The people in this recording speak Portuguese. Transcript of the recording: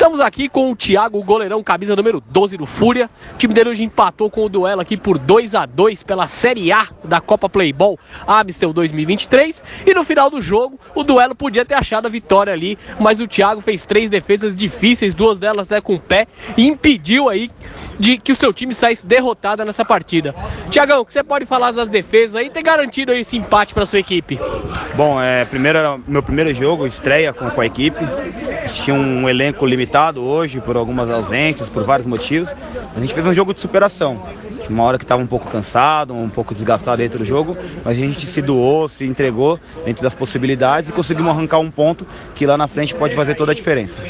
Estamos aqui com o Thiago, o goleirão, camisa número 12 do Fúria. O time dele hoje empatou com o duelo aqui por 2 a 2 pela Série A da Copa Playball Amstel 2023. E no final do jogo, o duelo podia ter achado a vitória ali, mas o Thiago fez três defesas difíceis, duas delas até com o pé, e impediu aí de que o seu time saísse derrotado nessa partida. Tiagão, o que você pode falar das defesas aí e ter garantido esse empate para sua equipe? Bom, é primeiro, meu primeiro jogo, estreia com, com a equipe. Tinha um elenco limitado hoje por algumas ausências, por vários motivos. A gente fez um jogo de superação. Uma hora que estava um pouco cansado, um pouco desgastado dentro do jogo, mas a gente se doou, se entregou dentro das possibilidades e conseguimos arrancar um ponto que lá na frente pode fazer toda a diferença.